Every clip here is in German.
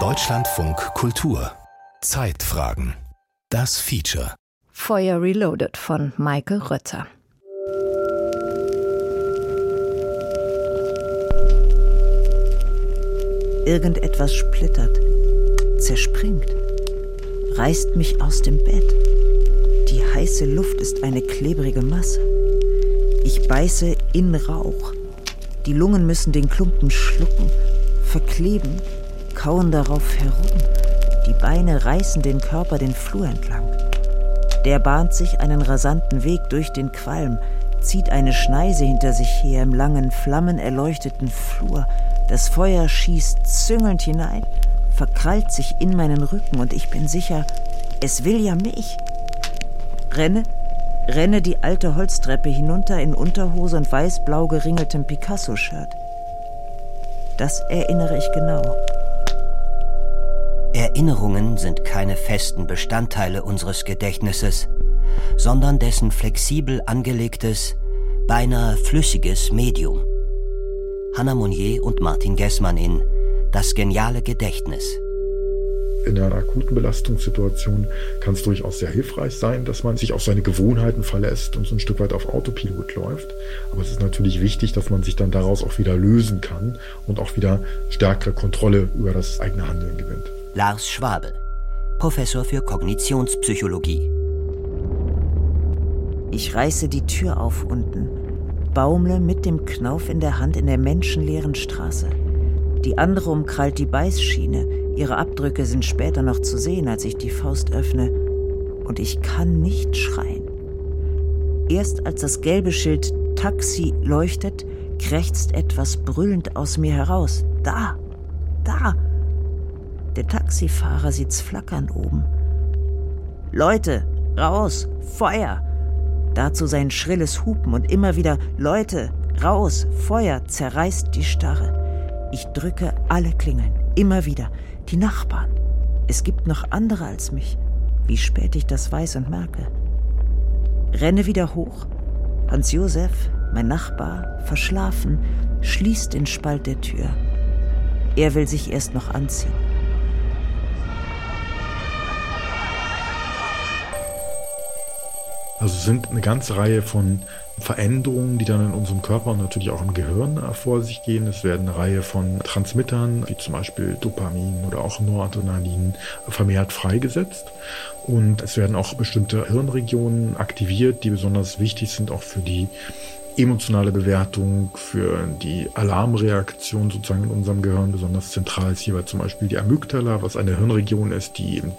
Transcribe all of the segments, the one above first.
Deutschlandfunk Kultur Zeitfragen Das Feature Feuer Reloaded von Michael Rötter Irgendetwas splittert, zerspringt, reißt mich aus dem Bett. Die heiße Luft ist eine klebrige Masse. Ich beiße in Rauch. Die Lungen müssen den Klumpen schlucken, verkleben, kauen darauf herum. Die Beine reißen den Körper den Flur entlang. Der bahnt sich einen rasanten Weg durch den Qualm, zieht eine Schneise hinter sich her im langen, flammenerleuchteten Flur. Das Feuer schießt züngelnd hinein, verkrallt sich in meinen Rücken und ich bin sicher, es will ja mich. Renne, renne die alte Holztreppe hinunter in Unterhose und weiß-blau geringeltem Picasso-Shirt. Das erinnere ich genau. Erinnerungen sind keine festen Bestandteile unseres Gedächtnisses, sondern dessen flexibel angelegtes, beinahe flüssiges Medium. Hannah Monnier und Martin Gessmann in Das geniale Gedächtnis in einer akuten Belastungssituation kann es durchaus sehr hilfreich sein, dass man sich auf seine Gewohnheiten verlässt und so ein Stück weit auf Autopilot läuft. Aber es ist natürlich wichtig, dass man sich dann daraus auch wieder lösen kann und auch wieder stärkere Kontrolle über das eigene Handeln gewinnt. Lars Schwabe, Professor für Kognitionspsychologie. Ich reiße die Tür auf unten, baumle mit dem Knauf in der Hand in der menschenleeren Straße. Die andere umkrallt die Beißschiene, Ihre Abdrücke sind später noch zu sehen, als ich die Faust öffne, und ich kann nicht schreien. Erst als das gelbe Schild Taxi leuchtet, krächzt etwas brüllend aus mir heraus. Da, da. Der Taxifahrer sieht's flackern oben. Leute, raus, Feuer! Dazu sein schrilles Hupen und immer wieder Leute, raus, Feuer zerreißt die Starre. Ich drücke alle Klingeln, immer wieder. Die Nachbarn. Es gibt noch andere als mich. Wie spät ich das weiß und merke. Renne wieder hoch. Hans Josef, mein Nachbar, verschlafen, schließt den Spalt der Tür. Er will sich erst noch anziehen. Also sind eine ganze Reihe von Veränderungen, die dann in unserem Körper und natürlich auch im Gehirn äh, vor sich gehen. Es werden eine Reihe von Transmittern, wie zum Beispiel Dopamin oder auch Noradrenalin, vermehrt freigesetzt. Und es werden auch bestimmte Hirnregionen aktiviert, die besonders wichtig sind auch für die emotionale Bewertung, für die Alarmreaktion sozusagen in unserem Gehirn. Besonders zentral ist hierbei zum Beispiel die Amygdala, was eine Hirnregion ist, die eben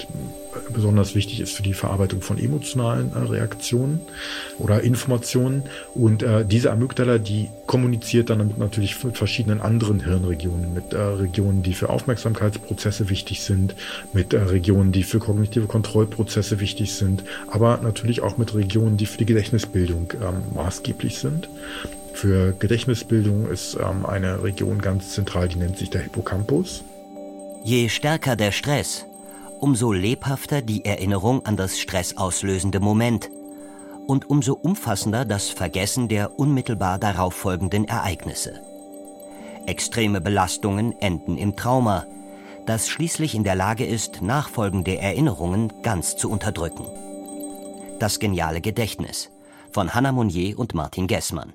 besonders wichtig ist für die Verarbeitung von emotionalen äh, Reaktionen oder Informationen. Und äh, diese Amygdala, die kommuniziert dann natürlich mit verschiedenen anderen Hirnregionen, mit äh, Regionen, die für Aufmerksamkeitsprozesse wichtig sind, mit äh, Regionen, die für kognitive Kontrollprozesse wichtig sind, aber natürlich auch mit Regionen, die für die Gedächtnisbildung ähm, maßgeblich sind. Für Gedächtnisbildung ist ähm, eine Region ganz zentral, die nennt sich der Hippocampus. Je stärker der Stress, umso lebhafter die Erinnerung an das stressauslösende Moment und umso umfassender das Vergessen der unmittelbar darauf folgenden Ereignisse. Extreme Belastungen enden im Trauma, das schließlich in der Lage ist, nachfolgende Erinnerungen ganz zu unterdrücken. Das geniale Gedächtnis von Hannah Monnier und Martin Gessmann.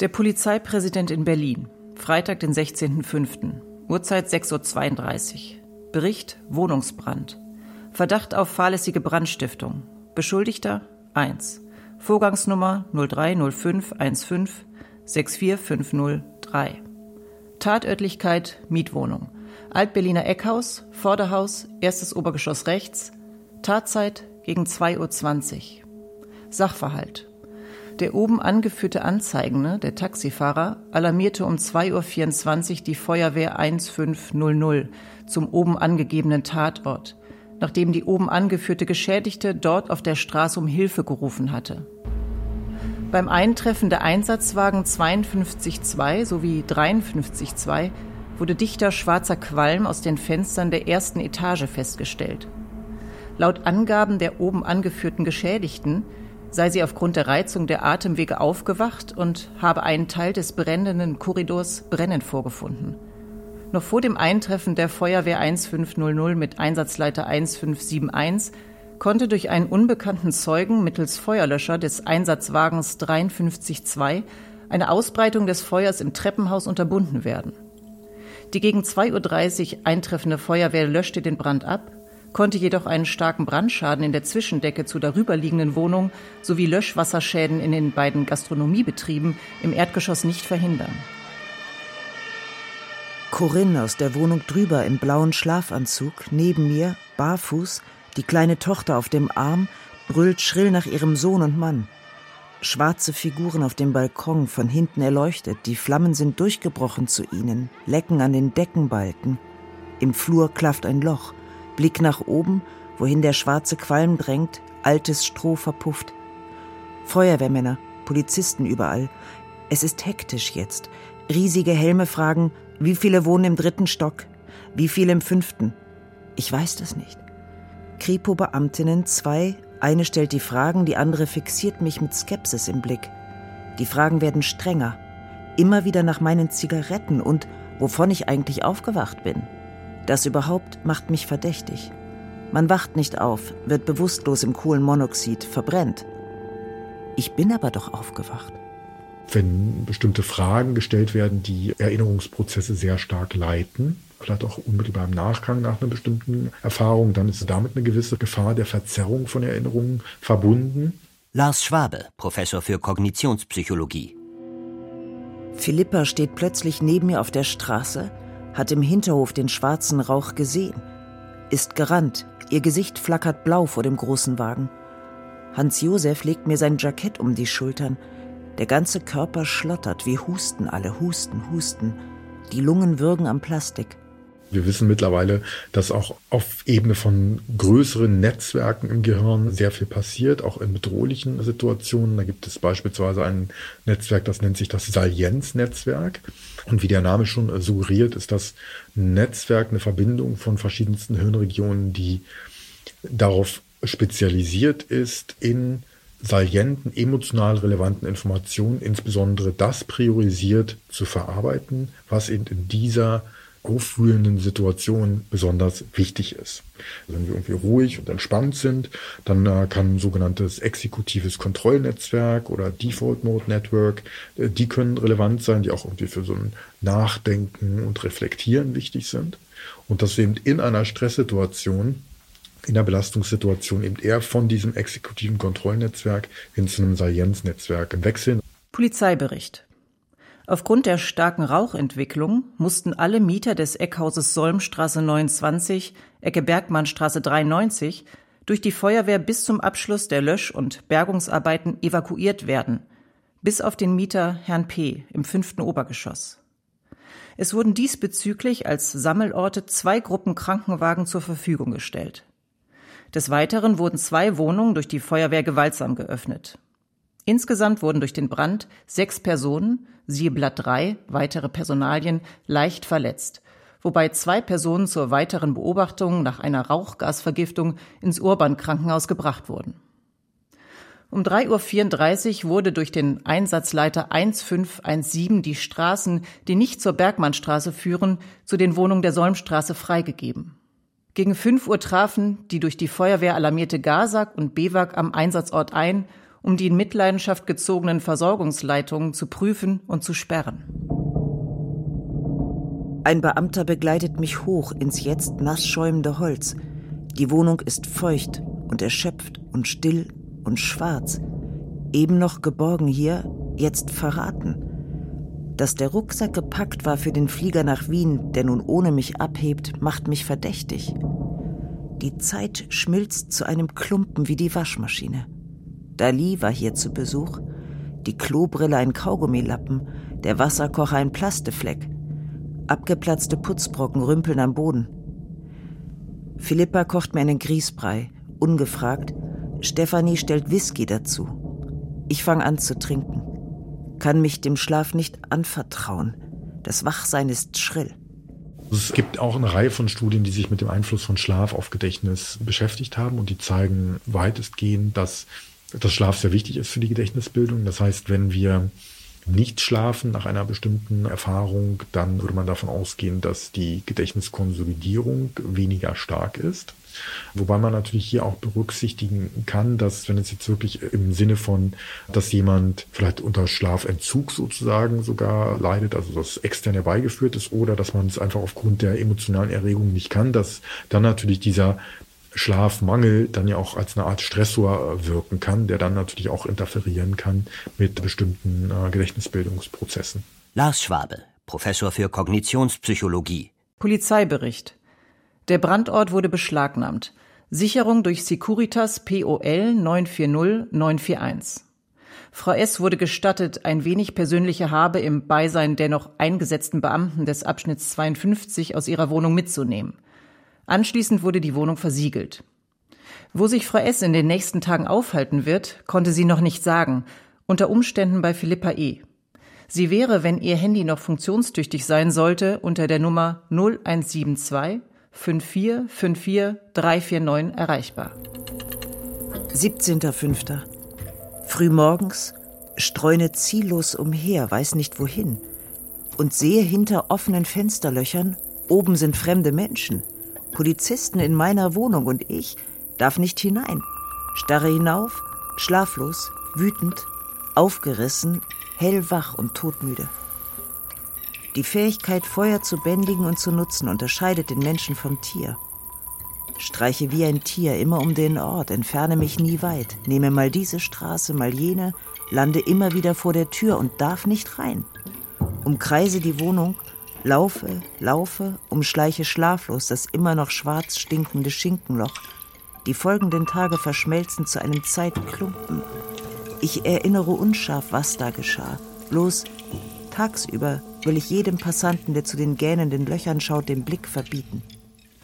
Der Polizeipräsident in Berlin, Freitag, den 16.05., Uhrzeit 6.32 Uhr. Bericht Wohnungsbrand. Verdacht auf fahrlässige Brandstiftung. Beschuldigter 1. Vorgangsnummer 030515 64503. Tatörtlichkeit Mietwohnung. Altberliner Eckhaus, Vorderhaus, erstes Obergeschoss rechts. Tatzeit gegen 2.20 Uhr. Sachverhalt. Der oben angeführte Anzeigende, der Taxifahrer, alarmierte um 2.24 Uhr die Feuerwehr 1500 zum oben angegebenen Tatort, nachdem die oben angeführte Geschädigte dort auf der Straße um Hilfe gerufen hatte. Beim Eintreffen der Einsatzwagen 52.2 sowie 53.2 wurde dichter schwarzer Qualm aus den Fenstern der ersten Etage festgestellt. Laut Angaben der oben angeführten Geschädigten sei sie aufgrund der Reizung der Atemwege aufgewacht und habe einen Teil des brennenden Korridors brennend vorgefunden. Noch vor dem Eintreffen der Feuerwehr 1500 mit Einsatzleiter 1571 konnte durch einen unbekannten Zeugen mittels Feuerlöscher des Einsatzwagens 53-2 eine Ausbreitung des Feuers im Treppenhaus unterbunden werden. Die gegen 2.30 Uhr eintreffende Feuerwehr löschte den Brand ab, konnte jedoch einen starken Brandschaden in der Zwischendecke zur darüberliegenden Wohnung sowie Löschwasserschäden in den beiden Gastronomiebetrieben im Erdgeschoss nicht verhindern. Corinne aus der Wohnung drüber im blauen Schlafanzug, neben mir, barfuß, die kleine Tochter auf dem Arm, brüllt schrill nach ihrem Sohn und Mann. Schwarze Figuren auf dem Balkon, von hinten erleuchtet, die Flammen sind durchgebrochen zu ihnen, lecken an den Deckenbalken. Im Flur klafft ein Loch, Blick nach oben, wohin der schwarze Qualm drängt, altes Stroh verpufft. Feuerwehrmänner, Polizisten überall. Es ist hektisch jetzt. Riesige Helme fragen, wie viele wohnen im dritten Stock? Wie viele im fünften? Ich weiß das nicht. Kripo-Beamtinnen, zwei, eine stellt die Fragen, die andere fixiert mich mit Skepsis im Blick. Die Fragen werden strenger. Immer wieder nach meinen Zigaretten und wovon ich eigentlich aufgewacht bin. Das überhaupt macht mich verdächtig. Man wacht nicht auf, wird bewusstlos im Kohlenmonoxid, verbrennt. Ich bin aber doch aufgewacht wenn bestimmte Fragen gestellt werden, die Erinnerungsprozesse sehr stark leiten, vielleicht auch unmittelbar im Nachgang nach einer bestimmten Erfahrung, dann ist damit eine gewisse Gefahr der Verzerrung von Erinnerungen verbunden. Lars Schwabe, Professor für Kognitionspsychologie. Philippa steht plötzlich neben mir auf der Straße, hat im Hinterhof den schwarzen Rauch gesehen, ist gerannt, ihr Gesicht flackert blau vor dem großen Wagen. Hans Josef legt mir sein Jackett um die Schultern, der ganze Körper schlottert, wir husten alle, husten, husten. Die Lungen würgen am Plastik. Wir wissen mittlerweile, dass auch auf Ebene von größeren Netzwerken im Gehirn sehr viel passiert, auch in bedrohlichen Situationen. Da gibt es beispielsweise ein Netzwerk, das nennt sich das Salienz-Netzwerk. Und wie der Name schon suggeriert, ist das Netzwerk eine Verbindung von verschiedensten Hirnregionen, die darauf spezialisiert ist, in salienten, emotional relevanten Informationen, insbesondere das priorisiert zu verarbeiten, was eben in dieser aufwühlenden Situation besonders wichtig ist. Wenn wir irgendwie ruhig und entspannt sind, dann äh, kann ein sogenanntes exekutives Kontrollnetzwerk oder Default Mode Network, äh, die können relevant sein, die auch irgendwie für so ein Nachdenken und Reflektieren wichtig sind. Und dass eben in einer Stresssituation in der Belastungssituation eben eher von diesem exekutiven Kontrollnetzwerk hin zu einem Salienznetzwerk wechseln. Polizeibericht. Aufgrund der starken Rauchentwicklung mussten alle Mieter des Eckhauses Solmstraße 29, Ecke Bergmannstraße 93 durch die Feuerwehr bis zum Abschluss der Lösch- und Bergungsarbeiten evakuiert werden, bis auf den Mieter Herrn P. im fünften Obergeschoss. Es wurden diesbezüglich als Sammelorte zwei Gruppen Krankenwagen zur Verfügung gestellt. Des Weiteren wurden zwei Wohnungen durch die Feuerwehr gewaltsam geöffnet. Insgesamt wurden durch den Brand sechs Personen, siehe Blatt 3, weitere Personalien, leicht verletzt, wobei zwei Personen zur weiteren Beobachtung nach einer Rauchgasvergiftung ins Urban-Krankenhaus gebracht wurden. Um 3.34 Uhr wurde durch den Einsatzleiter 1517 die Straßen, die nicht zur Bergmannstraße führen, zu den Wohnungen der Solmstraße freigegeben. Gegen 5 Uhr trafen die durch die Feuerwehr alarmierte Gazak und Bewak am Einsatzort ein, um die in Mitleidenschaft gezogenen Versorgungsleitungen zu prüfen und zu sperren. Ein Beamter begleitet mich hoch ins jetzt nass schäumende Holz. Die Wohnung ist feucht und erschöpft und still und schwarz. Eben noch geborgen hier, jetzt verraten. Dass der Rucksack gepackt war für den Flieger nach Wien, der nun ohne mich abhebt, macht mich verdächtig. Die Zeit schmilzt zu einem Klumpen wie die Waschmaschine. Dali war hier zu Besuch, die Klobrille ein Kaugummilappen, der Wasserkocher ein Plastefleck. Abgeplatzte Putzbrocken rümpeln am Boden. Philippa kocht mir einen Grießbrei, ungefragt. Stefanie stellt Whisky dazu. Ich fange an zu trinken kann mich dem Schlaf nicht anvertrauen. Das Wachsein ist schrill. Es gibt auch eine Reihe von Studien, die sich mit dem Einfluss von Schlaf auf Gedächtnis beschäftigt haben und die zeigen weitestgehend, dass das Schlaf sehr wichtig ist für die Gedächtnisbildung. Das heißt, wenn wir nicht schlafen nach einer bestimmten Erfahrung, dann würde man davon ausgehen, dass die Gedächtniskonsolidierung weniger stark ist. Wobei man natürlich hier auch berücksichtigen kann, dass wenn es jetzt wirklich im Sinne von, dass jemand vielleicht unter Schlafentzug sozusagen sogar leidet, also das extern herbeigeführt ist, oder dass man es einfach aufgrund der emotionalen Erregung nicht kann, dass dann natürlich dieser Schlafmangel dann ja auch als eine Art Stressor wirken kann, der dann natürlich auch interferieren kann mit bestimmten äh, Gedächtnisbildungsprozessen. Lars Schwabe, Professor für Kognitionspsychologie. Polizeibericht. Der Brandort wurde beschlagnahmt. Sicherung durch Securitas POL 940941. Frau S. wurde gestattet, ein wenig persönliche Habe im Beisein der noch eingesetzten Beamten des Abschnitts 52 aus ihrer Wohnung mitzunehmen. Anschließend wurde die Wohnung versiegelt. Wo sich Frau S. in den nächsten Tagen aufhalten wird, konnte sie noch nicht sagen, unter Umständen bei Philippa E. Sie wäre, wenn ihr Handy noch funktionstüchtig sein sollte, unter der Nummer 0172 5454 349 erreichbar. 17.05. Frühmorgens streune ziellos umher, weiß nicht wohin, und sehe hinter offenen Fensterlöchern, oben sind fremde Menschen. Polizisten in meiner Wohnung und ich darf nicht hinein. Starre hinauf, schlaflos, wütend, aufgerissen, hellwach und todmüde. Die Fähigkeit, Feuer zu bändigen und zu nutzen, unterscheidet den Menschen vom Tier. Streiche wie ein Tier immer um den Ort, entferne mich nie weit, nehme mal diese Straße, mal jene, lande immer wieder vor der Tür und darf nicht rein. Umkreise die Wohnung, Laufe, laufe, umschleiche schlaflos das immer noch schwarz stinkende Schinkenloch. Die folgenden Tage verschmelzen zu einem Zeitklumpen. Ich erinnere unscharf, was da geschah. Bloß tagsüber will ich jedem Passanten, der zu den gähnenden Löchern schaut, den Blick verbieten.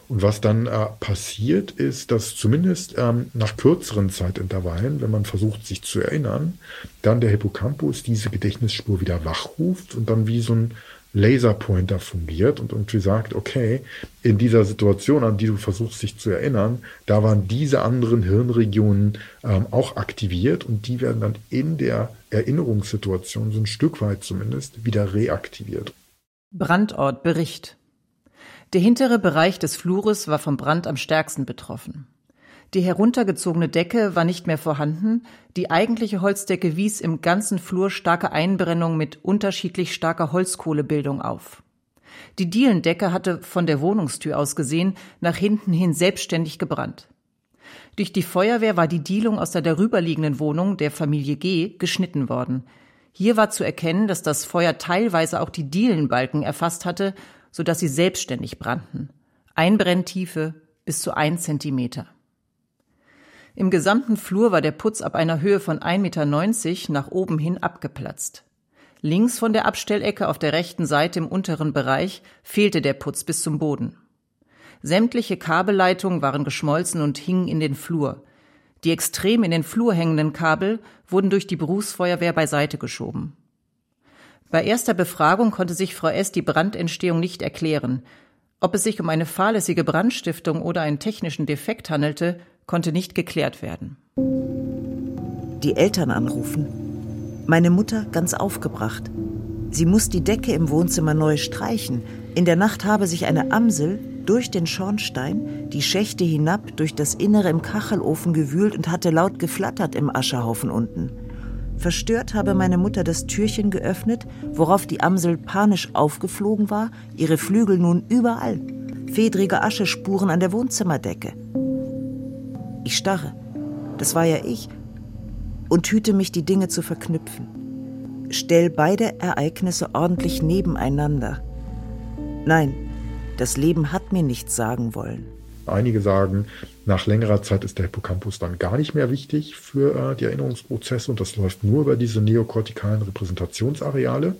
Und was dann äh, passiert, ist, dass zumindest ähm, nach kürzeren Zeitintervallen, wenn man versucht, sich zu erinnern, dann der Hippocampus diese Gedächtnisspur wieder wachruft und dann wie so ein Laserpointer fungiert und irgendwie sagt, okay, in dieser Situation, an die du versuchst dich zu erinnern, da waren diese anderen Hirnregionen ähm, auch aktiviert und die werden dann in der Erinnerungssituation, so ein Stück weit zumindest, wieder reaktiviert. Brandortbericht. Der hintere Bereich des Flures war vom Brand am stärksten betroffen. Die heruntergezogene Decke war nicht mehr vorhanden, die eigentliche Holzdecke wies im ganzen Flur starke Einbrennungen mit unterschiedlich starker Holzkohlebildung auf. Die Dielendecke hatte von der Wohnungstür aus gesehen nach hinten hin selbstständig gebrannt. Durch die Feuerwehr war die Dielung aus der darüberliegenden Wohnung der Familie G geschnitten worden. Hier war zu erkennen, dass das Feuer teilweise auch die Dielenbalken erfasst hatte, so dass sie selbstständig brannten. Einbrenntiefe bis zu ein Zentimeter. Im gesamten Flur war der Putz ab einer Höhe von 1,90 Meter nach oben hin abgeplatzt. Links von der Abstellecke auf der rechten Seite im unteren Bereich fehlte der Putz bis zum Boden. Sämtliche Kabelleitungen waren geschmolzen und hingen in den Flur. Die extrem in den Flur hängenden Kabel wurden durch die Berufsfeuerwehr beiseite geschoben. Bei erster Befragung konnte sich Frau S. die Brandentstehung nicht erklären. Ob es sich um eine fahrlässige Brandstiftung oder einen technischen Defekt handelte, konnte nicht geklärt werden. Die Eltern anrufen. Meine Mutter ganz aufgebracht. Sie muss die Decke im Wohnzimmer neu streichen. In der Nacht habe sich eine Amsel durch den Schornstein, die Schächte hinab, durch das Innere im Kachelofen gewühlt und hatte laut geflattert im Aschehaufen unten. Verstört habe meine Mutter das Türchen geöffnet, worauf die Amsel panisch aufgeflogen war, ihre Flügel nun überall, fedrige Aschespuren an der Wohnzimmerdecke. Ich starre. Das war ja ich. Und hüte mich, die Dinge zu verknüpfen. Stell beide Ereignisse ordentlich nebeneinander. Nein, das Leben hat mir nichts sagen wollen. Einige sagen, nach längerer Zeit ist der Hippocampus dann gar nicht mehr wichtig für äh, die Erinnerungsprozesse und das läuft nur über diese neokortikalen Repräsentationsareale.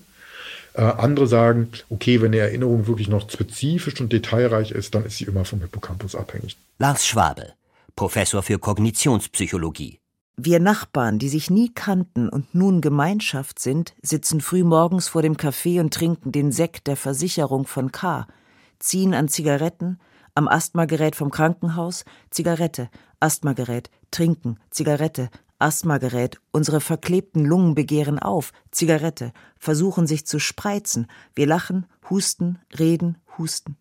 Äh, andere sagen, okay, wenn die Erinnerung wirklich noch spezifisch und detailreich ist, dann ist sie immer vom Hippocampus abhängig. Lars Schwabe, Professor für Kognitionspsychologie. Wir Nachbarn, die sich nie kannten und nun Gemeinschaft sind, sitzen frühmorgens vor dem Café und trinken den Sekt der Versicherung von K., ziehen an Zigaretten, am Asthmagerät vom Krankenhaus, Zigarette, Asthmagerät, trinken, Zigarette, Asthmagerät, unsere verklebten Lungen begehren auf, Zigarette, versuchen sich zu spreizen. Wir lachen, husten, reden, husten.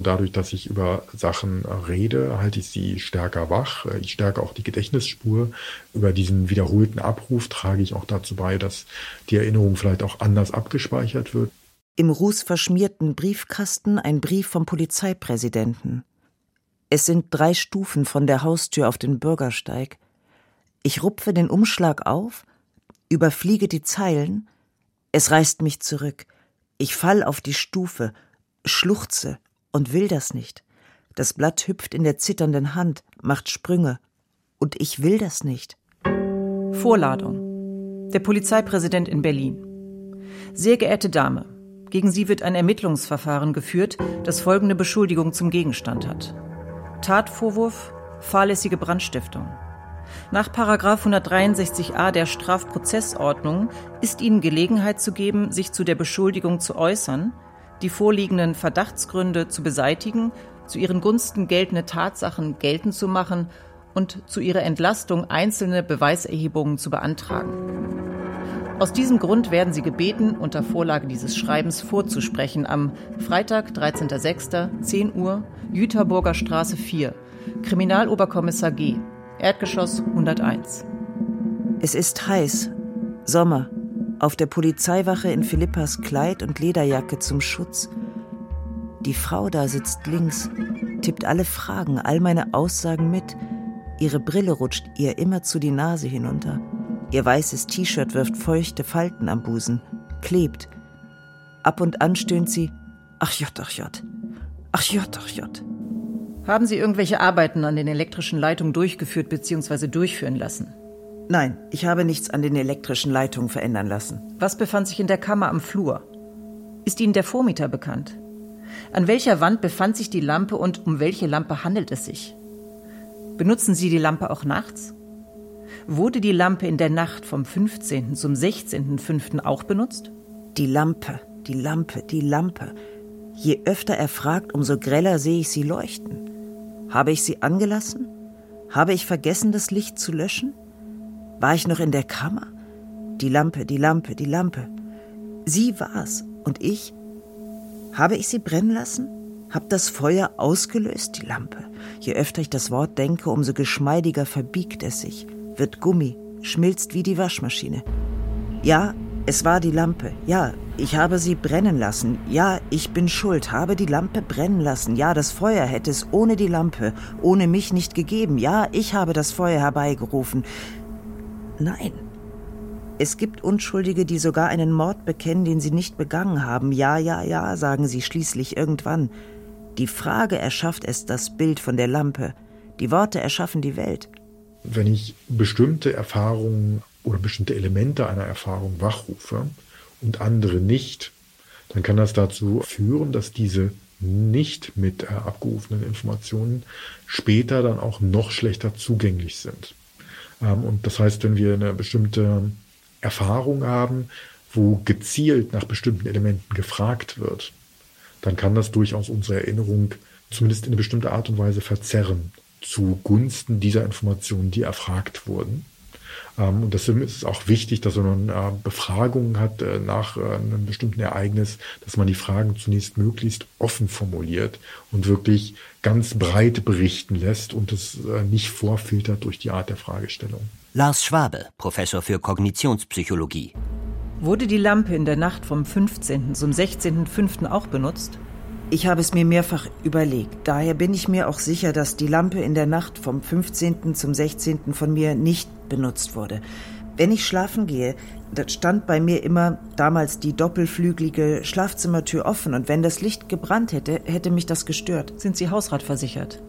Dadurch, dass ich über Sachen rede, halte ich sie stärker wach. Ich stärke auch die Gedächtnisspur. Über diesen wiederholten Abruf trage ich auch dazu bei, dass die Erinnerung vielleicht auch anders abgespeichert wird. Im rußverschmierten Briefkasten ein Brief vom Polizeipräsidenten. Es sind drei Stufen von der Haustür auf den Bürgersteig. Ich rupfe den Umschlag auf, überfliege die Zeilen, es reißt mich zurück. Ich fall auf die Stufe, schluchze und will das nicht. Das Blatt hüpft in der zitternden Hand, macht Sprünge. Und ich will das nicht. Vorladung. Der Polizeipräsident in Berlin. Sehr geehrte Dame, gegen Sie wird ein Ermittlungsverfahren geführt, das folgende Beschuldigung zum Gegenstand hat. Tatvorwurf fahrlässige Brandstiftung. Nach 163a der Strafprozessordnung ist Ihnen Gelegenheit zu geben, sich zu der Beschuldigung zu äußern, die vorliegenden Verdachtsgründe zu beseitigen, zu Ihren Gunsten geltende Tatsachen geltend zu machen und zu Ihrer Entlastung einzelne Beweiserhebungen zu beantragen. Aus diesem Grund werden Sie gebeten, unter Vorlage dieses Schreibens vorzusprechen am Freitag, 13.06., 10 Uhr, Jüterburger Straße 4, Kriminaloberkommissar G, Erdgeschoss 101. Es ist heiß, Sommer, auf der Polizeiwache in Philippas Kleid und Lederjacke zum Schutz. Die Frau da sitzt links, tippt alle Fragen, all meine Aussagen mit. Ihre Brille rutscht ihr immer zu die Nase hinunter. Ihr weißes T-Shirt wirft feuchte Falten am Busen, klebt. Ab und an stöhnt sie: Ach Jott, ach Jott. Ach Jott, ach Jott. Haben Sie irgendwelche Arbeiten an den elektrischen Leitungen durchgeführt bzw. durchführen lassen? Nein, ich habe nichts an den elektrischen Leitungen verändern lassen. Was befand sich in der Kammer am Flur? Ist Ihnen der Vormieter bekannt? An welcher Wand befand sich die Lampe und um welche Lampe handelt es sich? Benutzen Sie die Lampe auch nachts? Wurde die Lampe in der Nacht vom 15. zum 16.05. auch benutzt? Die Lampe, die Lampe, die Lampe. Je öfter er fragt, umso greller sehe ich sie leuchten. Habe ich sie angelassen? Habe ich vergessen, das Licht zu löschen? War ich noch in der Kammer? Die Lampe, die Lampe, die Lampe. Sie war's. Und ich? Habe ich sie brennen lassen? Hab das Feuer ausgelöst, die Lampe? Je öfter ich das Wort denke, umso geschmeidiger verbiegt es sich wird Gummi, schmilzt wie die Waschmaschine. Ja, es war die Lampe. Ja, ich habe sie brennen lassen. Ja, ich bin schuld, habe die Lampe brennen lassen. Ja, das Feuer hätte es ohne die Lampe, ohne mich nicht gegeben. Ja, ich habe das Feuer herbeigerufen. Nein. Es gibt Unschuldige, die sogar einen Mord bekennen, den sie nicht begangen haben. Ja, ja, ja, sagen sie schließlich irgendwann. Die Frage erschafft es das Bild von der Lampe. Die Worte erschaffen die Welt wenn ich bestimmte Erfahrungen oder bestimmte Elemente einer Erfahrung wachrufe und andere nicht, dann kann das dazu führen, dass diese nicht mit äh, abgerufenen Informationen später dann auch noch schlechter zugänglich sind. Ähm, und das heißt, wenn wir eine bestimmte Erfahrung haben, wo gezielt nach bestimmten Elementen gefragt wird, dann kann das durchaus unsere Erinnerung zumindest in eine bestimmte Art und Weise verzerren zugunsten dieser Informationen, die erfragt wurden. Ähm, und deswegen ist es auch wichtig, dass man äh, Befragungen hat äh, nach äh, einem bestimmten Ereignis, dass man die Fragen zunächst möglichst offen formuliert und wirklich ganz breit berichten lässt und es nicht vorfiltert durch die Art der Fragestellung. Lars Schwabe, Professor für Kognitionspsychologie. Wurde die Lampe in der Nacht vom 15. zum 16.05. auch benutzt? Ich habe es mir mehrfach überlegt. Daher bin ich mir auch sicher, dass die Lampe in der Nacht vom 15. zum 16. von mir nicht benutzt wurde. Wenn ich schlafen gehe, stand bei mir immer damals die doppelflügelige Schlafzimmertür offen und wenn das Licht gebrannt hätte, hätte mich das gestört. Sind Sie hausratversichert?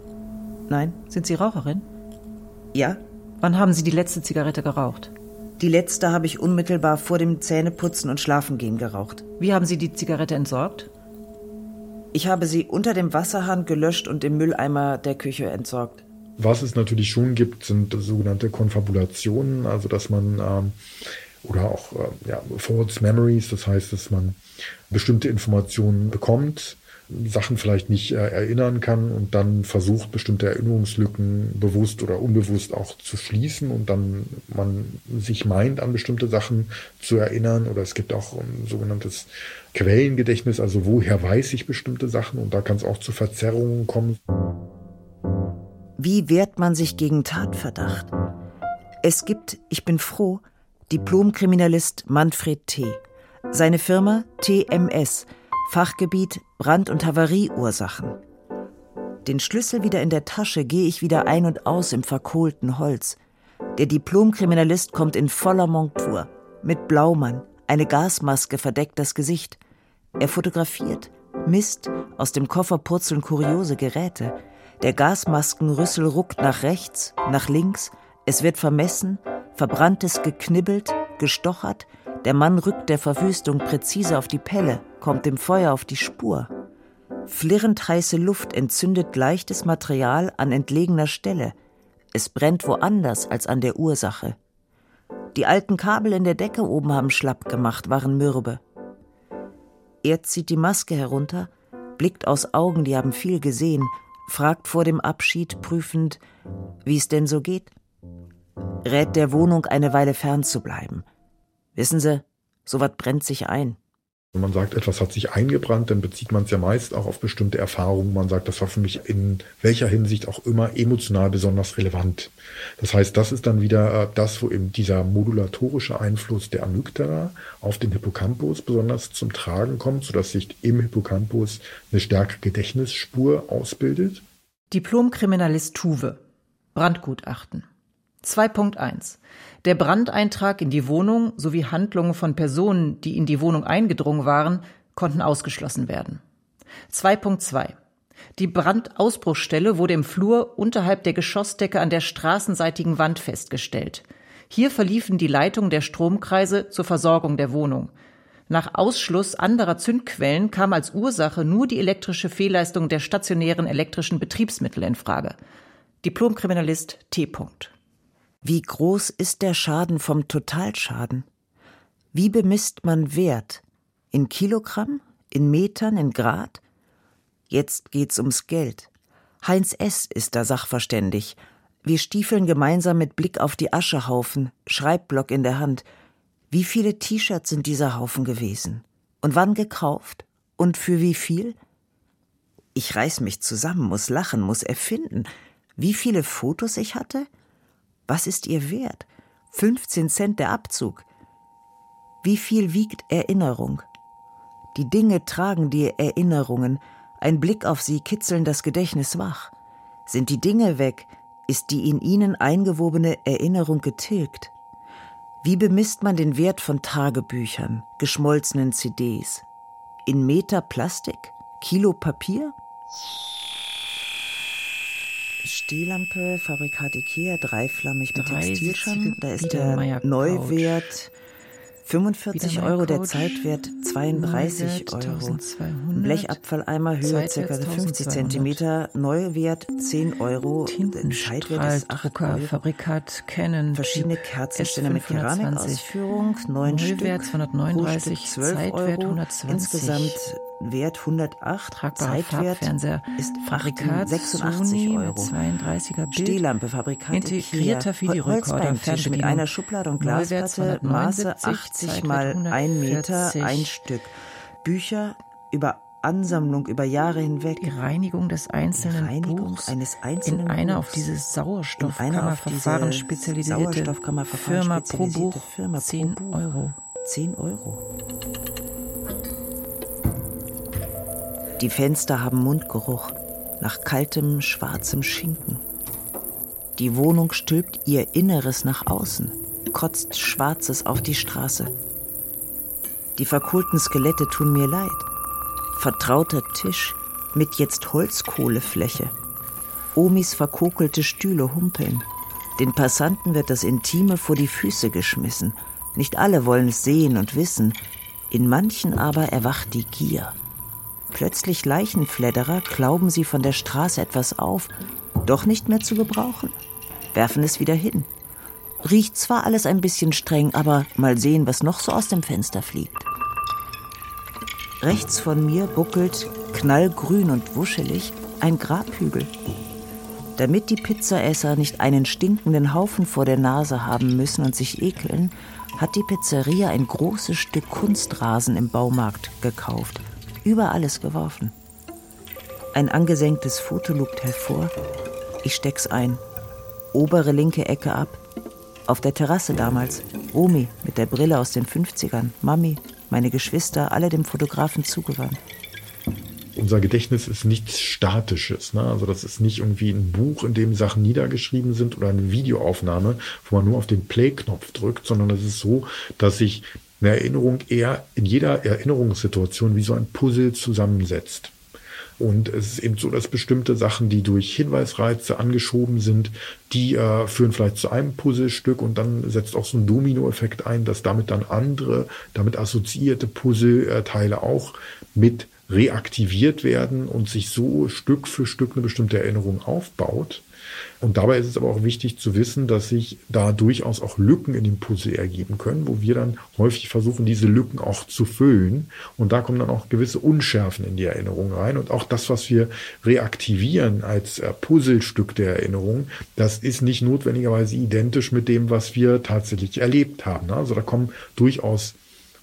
Nein. Sind Sie Raucherin? Ja. Wann haben Sie die letzte Zigarette geraucht? Die letzte habe ich unmittelbar vor dem Zähneputzen und Schlafengehen geraucht. Wie haben Sie die Zigarette entsorgt? Ich habe sie unter dem Wasserhahn gelöscht und im Mülleimer der Küche entsorgt. Was es natürlich schon gibt, sind sogenannte Konfabulationen, also dass man ähm, oder auch äh, ja, False Memories, das heißt, dass man bestimmte Informationen bekommt, Sachen vielleicht nicht äh, erinnern kann und dann versucht, bestimmte Erinnerungslücken bewusst oder unbewusst auch zu schließen und dann man sich meint, an bestimmte Sachen zu erinnern. Oder es gibt auch ein sogenanntes Quellengedächtnis, also woher weiß ich bestimmte Sachen und da kann es auch zu Verzerrungen kommen. Wie wehrt man sich gegen Tatverdacht? Es gibt, ich bin froh, Diplomkriminalist Manfred T. Seine Firma TMS, Fachgebiet Brand- und Havarieursachen. Den Schlüssel wieder in der Tasche gehe ich wieder ein und aus im verkohlten Holz. Der Diplomkriminalist kommt in voller Montur, mit Blaumann, eine Gasmaske verdeckt das Gesicht. Er fotografiert, misst, aus dem Koffer purzeln kuriose Geräte. Der Gasmaskenrüssel ruckt nach rechts, nach links, es wird vermessen, verbranntes geknibbelt, gestochert, der Mann rückt der Verwüstung präzise auf die Pelle, kommt dem Feuer auf die Spur. Flirrend heiße Luft entzündet leichtes Material an entlegener Stelle. Es brennt woanders als an der Ursache. Die alten Kabel in der Decke oben haben schlapp gemacht, waren mürbe. Er zieht die Maske herunter, blickt aus Augen, die haben viel gesehen, fragt vor dem Abschied prüfend, wie es denn so geht. Rät der Wohnung eine Weile fernzubleiben. Wissen Sie, sowas brennt sich ein. Wenn man sagt, etwas hat sich eingebrannt, dann bezieht man es ja meist auch auf bestimmte Erfahrungen. Man sagt, das war für mich in welcher Hinsicht auch immer emotional besonders relevant. Das heißt, das ist dann wieder äh, das, wo eben dieser modulatorische Einfluss der Amygdala auf den Hippocampus besonders zum Tragen kommt, sodass sich im Hippocampus eine stärkere Gedächtnisspur ausbildet. Diplomkriminalist Tuve. Brandgutachten. 2.1 der Brandeintrag in die Wohnung sowie Handlungen von Personen, die in die Wohnung eingedrungen waren, konnten ausgeschlossen werden. 2.2 Die Brandausbruchsstelle wurde im Flur unterhalb der Geschossdecke an der straßenseitigen Wand festgestellt. Hier verliefen die Leitungen der Stromkreise zur Versorgung der Wohnung. Nach Ausschluss anderer Zündquellen kam als Ursache nur die elektrische Fehlleistung der stationären elektrischen Betriebsmittel in Frage. Diplomkriminalist T. Wie groß ist der Schaden vom Totalschaden? Wie bemisst man Wert? In Kilogramm? In Metern? In Grad? Jetzt geht's ums Geld. Heinz S. ist da sachverständig. Wir stiefeln gemeinsam mit Blick auf die Aschehaufen, Schreibblock in der Hand. Wie viele T-Shirts sind dieser Haufen gewesen? Und wann gekauft? Und für wie viel? Ich reiß mich zusammen, muss lachen, muss erfinden. Wie viele Fotos ich hatte? Was ist ihr wert? 15 Cent der Abzug. Wie viel wiegt Erinnerung? Die Dinge tragen die Erinnerungen, ein Blick auf sie kitzeln das Gedächtnis wach. Sind die Dinge weg, ist die in ihnen eingewobene Erinnerung getilgt. Wie bemisst man den Wert von Tagebüchern, geschmolzenen CDs? In Meter Plastik? Kilo Papier? Stehlampe, Fabrikat Ikea, dreiflammig mit Textilschirm. Da ist der Neuwert 45 Euro, der Zeitwert 32 Euro. Blechabfalleimer Höhe ca. 50 cm, Neuwert 10 Euro, Zeitwert ist 8 Euro. Fabrikat Canon. Verschiedene Kerzenständer mit Keramikausführung, 9 Neuwert Stück, 239, 12 Zeitwert Euro. 120. Insgesamt Wert 108, Tragbarer Zeitwert Farbfernseher. ist Fabrikat 86 Sony Euro. mit 32er Bild. Stehlampe, Fabrikat Integrierter. Videorekorder, mit einer Schublade und Glasplatte, Maße 279, 80 Zeitwert mal 1 Meter, 140. ein Stück. Bücher über Ansammlung über Jahre hinweg. Die Reinigung des einzelnen Reinigung Buchs eines einzelnen in einer auf dieses Sauerstoffkammerverfahren spezialisierte Sauerstoffkammerverfahren Firma pro spezialisierte Buch Firma pro 10 Buch. Euro. 10 Euro. Die Fenster haben Mundgeruch nach kaltem, schwarzem Schinken. Die Wohnung stülpt ihr Inneres nach außen, kotzt Schwarzes auf die Straße. Die verkohlten Skelette tun mir leid. Vertrauter Tisch mit jetzt Holzkohlefläche. Omis verkokelte Stühle humpeln. Den Passanten wird das Intime vor die Füße geschmissen. Nicht alle wollen es sehen und wissen. In manchen aber erwacht die Gier. Plötzlich Leichenfledderer klauben sie von der Straße etwas auf, doch nicht mehr zu gebrauchen, werfen es wieder hin. Riecht zwar alles ein bisschen streng, aber mal sehen, was noch so aus dem Fenster fliegt. Rechts von mir buckelt, knallgrün und wuschelig, ein Grabhügel. Damit die Pizzaesser nicht einen stinkenden Haufen vor der Nase haben müssen und sich ekeln, hat die Pizzeria ein großes Stück Kunstrasen im Baumarkt gekauft, über alles geworfen. Ein angesenktes Foto lugt hervor. Ich steck's ein. Obere linke Ecke ab. Auf der Terrasse damals. Omi mit der Brille aus den 50ern. Mami, meine Geschwister, alle dem Fotografen zugewandt unser Gedächtnis ist nichts Statisches. Ne? Also das ist nicht irgendwie ein Buch, in dem Sachen niedergeschrieben sind oder eine Videoaufnahme, wo man nur auf den Play-Knopf drückt, sondern es ist so, dass sich eine Erinnerung eher in jeder Erinnerungssituation wie so ein Puzzle zusammensetzt. Und es ist eben so, dass bestimmte Sachen, die durch Hinweisreize angeschoben sind, die äh, führen vielleicht zu einem Puzzlestück und dann setzt auch so ein Dominoeffekt ein, dass damit dann andere, damit assoziierte Puzzleteile auch mit reaktiviert werden und sich so Stück für Stück eine bestimmte Erinnerung aufbaut. Und dabei ist es aber auch wichtig zu wissen, dass sich da durchaus auch Lücken in dem Puzzle ergeben können, wo wir dann häufig versuchen, diese Lücken auch zu füllen. Und da kommen dann auch gewisse Unschärfen in die Erinnerung rein. Und auch das, was wir reaktivieren als äh, Puzzlestück der Erinnerung, das ist nicht notwendigerweise identisch mit dem, was wir tatsächlich erlebt haben. Also da kommen durchaus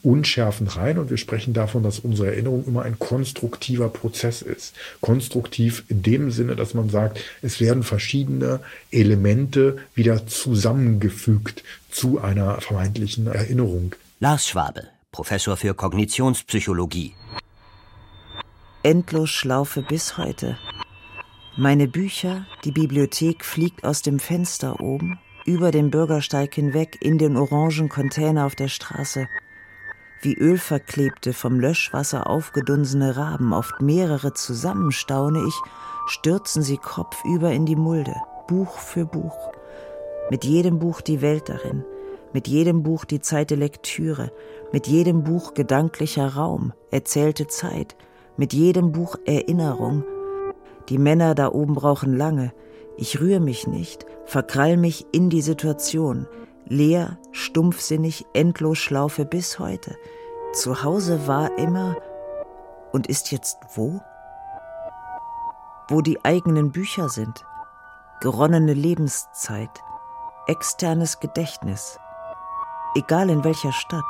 Unschärfen rein und wir sprechen davon, dass unsere Erinnerung immer ein konstruktiver Prozess ist. Konstruktiv in dem Sinne, dass man sagt, es werden verschiedene Elemente wieder zusammengefügt zu einer vermeintlichen Erinnerung. Lars Schwabe, Professor für Kognitionspsychologie. Endlosschlaufe bis heute. Meine Bücher, die Bibliothek fliegt aus dem Fenster oben, über den Bürgersteig hinweg in den orangen Container auf der Straße wie ölverklebte, vom Löschwasser aufgedunsene Raben, oft mehrere zusammen, staune ich, stürzen sie kopfüber in die Mulde, Buch für Buch. Mit jedem Buch die Welt darin, mit jedem Buch die Zeit der Lektüre, mit jedem Buch gedanklicher Raum, erzählte Zeit, mit jedem Buch Erinnerung. Die Männer da oben brauchen lange. Ich rühre mich nicht, verkrall mich in die Situation, leer, stumpfsinnig, endlos Schlaufe bis heute. Zu Hause war immer und ist jetzt wo? Wo die eigenen Bücher sind, geronnene Lebenszeit, externes Gedächtnis, egal in welcher Stadt.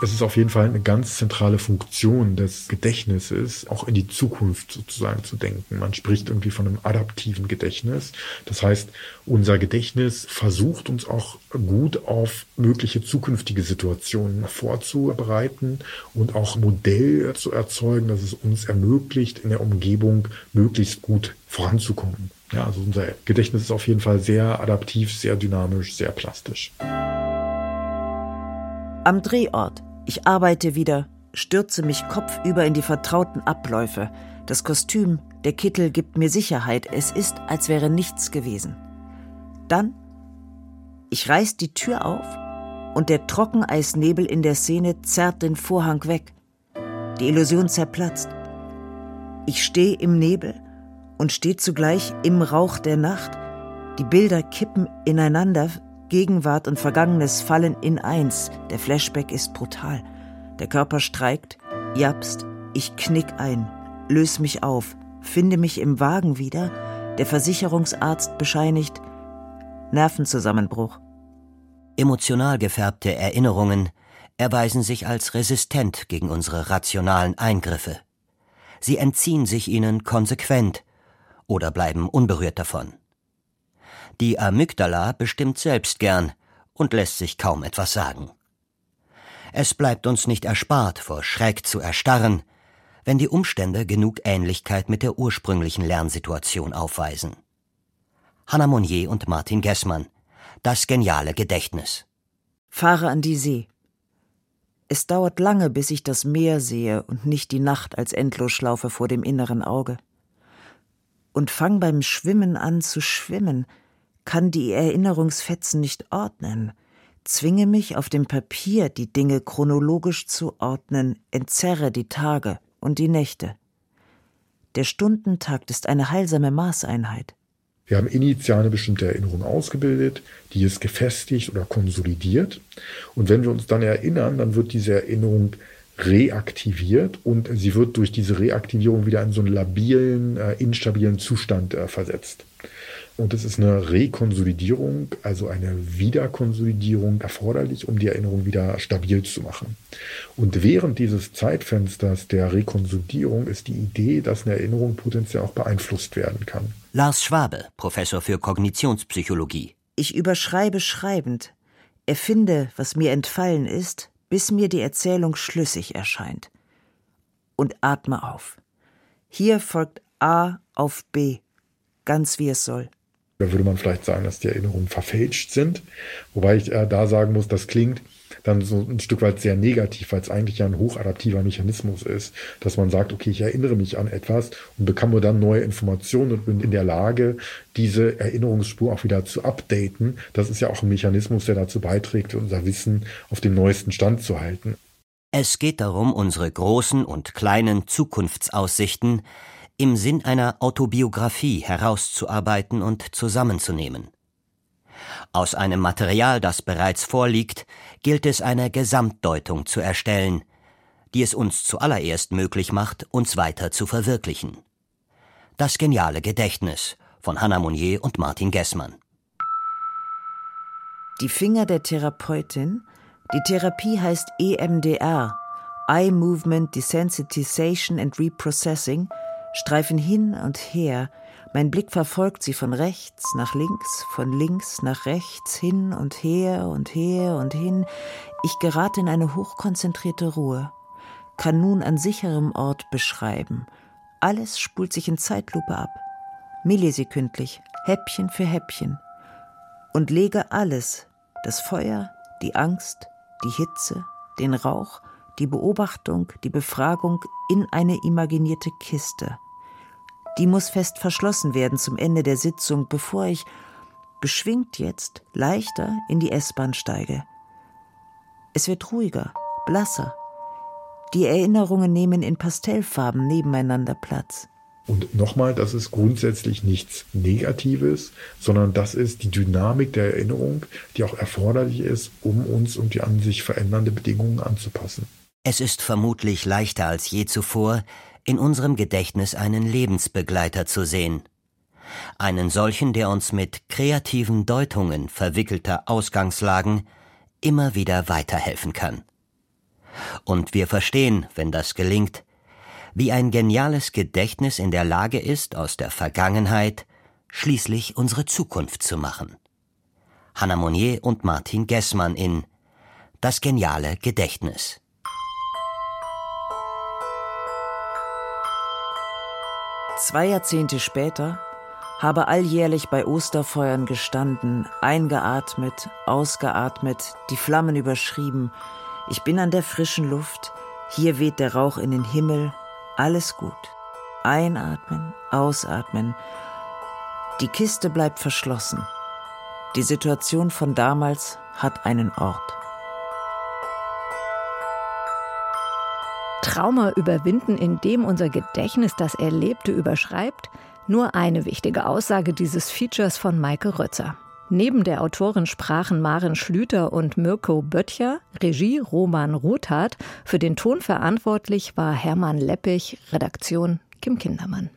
Es ist auf jeden Fall eine ganz zentrale Funktion des Gedächtnisses, auch in die Zukunft sozusagen zu denken. Man spricht irgendwie von einem adaptiven Gedächtnis. Das heißt, unser Gedächtnis versucht uns auch gut auf mögliche zukünftige Situationen vorzubereiten und auch Modell zu erzeugen, dass es uns ermöglicht, in der Umgebung möglichst gut voranzukommen. Ja, also unser Gedächtnis ist auf jeden Fall sehr adaptiv, sehr dynamisch, sehr plastisch. Am Drehort ich arbeite wieder, stürze mich kopfüber in die vertrauten Abläufe. Das Kostüm, der Kittel gibt mir Sicherheit. Es ist, als wäre nichts gewesen. Dann, ich reiß die Tür auf und der Trockeneisnebel in der Szene zerrt den Vorhang weg. Die Illusion zerplatzt. Ich stehe im Nebel und stehe zugleich im Rauch der Nacht. Die Bilder kippen ineinander, Gegenwart und Vergangenes fallen in eins. Der Flashback ist brutal. Der Körper streikt, japst, ich knick ein, löse mich auf, finde mich im Wagen wieder. Der Versicherungsarzt bescheinigt Nervenzusammenbruch. Emotional gefärbte Erinnerungen erweisen sich als resistent gegen unsere rationalen Eingriffe. Sie entziehen sich ihnen konsequent oder bleiben unberührt davon. Die Amygdala bestimmt selbst gern und lässt sich kaum etwas sagen. Es bleibt uns nicht erspart, vor Schreck zu erstarren, wenn die Umstände genug Ähnlichkeit mit der ursprünglichen Lernsituation aufweisen. Hannah Monnier und Martin Gessmann Das geniale Gedächtnis. Fahre an die See. Es dauert lange, bis ich das Meer sehe und nicht die Nacht als Endlosschlaufe vor dem inneren Auge. Und fang beim Schwimmen an zu schwimmen, kann die Erinnerungsfetzen nicht ordnen, zwinge mich auf dem Papier die Dinge chronologisch zu ordnen, entzerre die Tage und die Nächte. Der Stundentakt ist eine heilsame Maßeinheit. Wir haben initial eine bestimmte Erinnerung ausgebildet, die ist gefestigt oder konsolidiert. Und wenn wir uns dann erinnern, dann wird diese Erinnerung reaktiviert und sie wird durch diese Reaktivierung wieder in so einen labilen, äh, instabilen Zustand äh, versetzt. Und es ist eine Rekonsolidierung, also eine Wiederkonsolidierung erforderlich, um die Erinnerung wieder stabil zu machen. Und während dieses Zeitfensters der Rekonsolidierung ist die Idee, dass eine Erinnerung potenziell auch beeinflusst werden kann. Lars Schwabe, Professor für Kognitionspsychologie. Ich überschreibe schreibend, erfinde, was mir entfallen ist, bis mir die Erzählung schlüssig erscheint. Und atme auf. Hier folgt A auf B, ganz wie es soll. Da würde man vielleicht sagen, dass die Erinnerungen verfälscht sind. Wobei ich äh, da sagen muss, das klingt dann so ein Stück weit sehr negativ, weil es eigentlich ja ein hochadaptiver Mechanismus ist, dass man sagt, okay, ich erinnere mich an etwas und bekomme dann neue Informationen und bin in der Lage, diese Erinnerungsspur auch wieder zu updaten. Das ist ja auch ein Mechanismus, der dazu beiträgt, unser Wissen auf dem neuesten Stand zu halten. Es geht darum, unsere großen und kleinen Zukunftsaussichten im Sinn einer Autobiografie herauszuarbeiten und zusammenzunehmen. Aus einem Material, das bereits vorliegt, gilt es eine Gesamtdeutung zu erstellen, die es uns zuallererst möglich macht, uns weiter zu verwirklichen. Das geniale Gedächtnis von Hannah Monnier und Martin Gessmann. Die Finger der Therapeutin. Die Therapie heißt EMDR, Eye Movement Desensitization and Reprocessing, streifen hin und her. Mein Blick verfolgt sie von rechts nach links, von links nach rechts, hin und her und her und hin. Ich gerate in eine hochkonzentrierte Ruhe, kann nun an sicherem Ort beschreiben. Alles spult sich in Zeitlupe ab, millisekündlich, Häppchen für Häppchen. Und lege alles, das Feuer, die Angst, die Hitze, den Rauch, die Beobachtung, die Befragung in eine imaginierte Kiste. Die muss fest verschlossen werden zum Ende der Sitzung, bevor ich beschwingt jetzt leichter in die S-Bahn steige. Es wird ruhiger, blasser. Die Erinnerungen nehmen in Pastellfarben nebeneinander Platz. Und nochmal, das ist grundsätzlich nichts Negatives, sondern das ist die Dynamik der Erinnerung, die auch erforderlich ist, um uns und die an sich verändernde Bedingungen anzupassen. Es ist vermutlich leichter als je zuvor, in unserem Gedächtnis einen Lebensbegleiter zu sehen. Einen solchen, der uns mit kreativen Deutungen verwickelter Ausgangslagen immer wieder weiterhelfen kann. Und wir verstehen, wenn das gelingt, wie ein geniales Gedächtnis in der Lage ist, aus der Vergangenheit schließlich unsere Zukunft zu machen. Hannah Monnier und Martin Gessmann in Das geniale Gedächtnis. Zwei Jahrzehnte später habe alljährlich bei Osterfeuern gestanden, eingeatmet, ausgeatmet, die Flammen überschrieben. Ich bin an der frischen Luft, hier weht der Rauch in den Himmel, alles gut. Einatmen, ausatmen. Die Kiste bleibt verschlossen. Die Situation von damals hat einen Ort. Trauma überwinden, indem unser Gedächtnis das Erlebte überschreibt? Nur eine wichtige Aussage dieses Features von Maike Rötzer. Neben der Autorin sprachen Maren Schlüter und Mirko Böttcher, Regie Roman Rothardt, für den Ton verantwortlich war Hermann Leppich, Redaktion Kim Kindermann.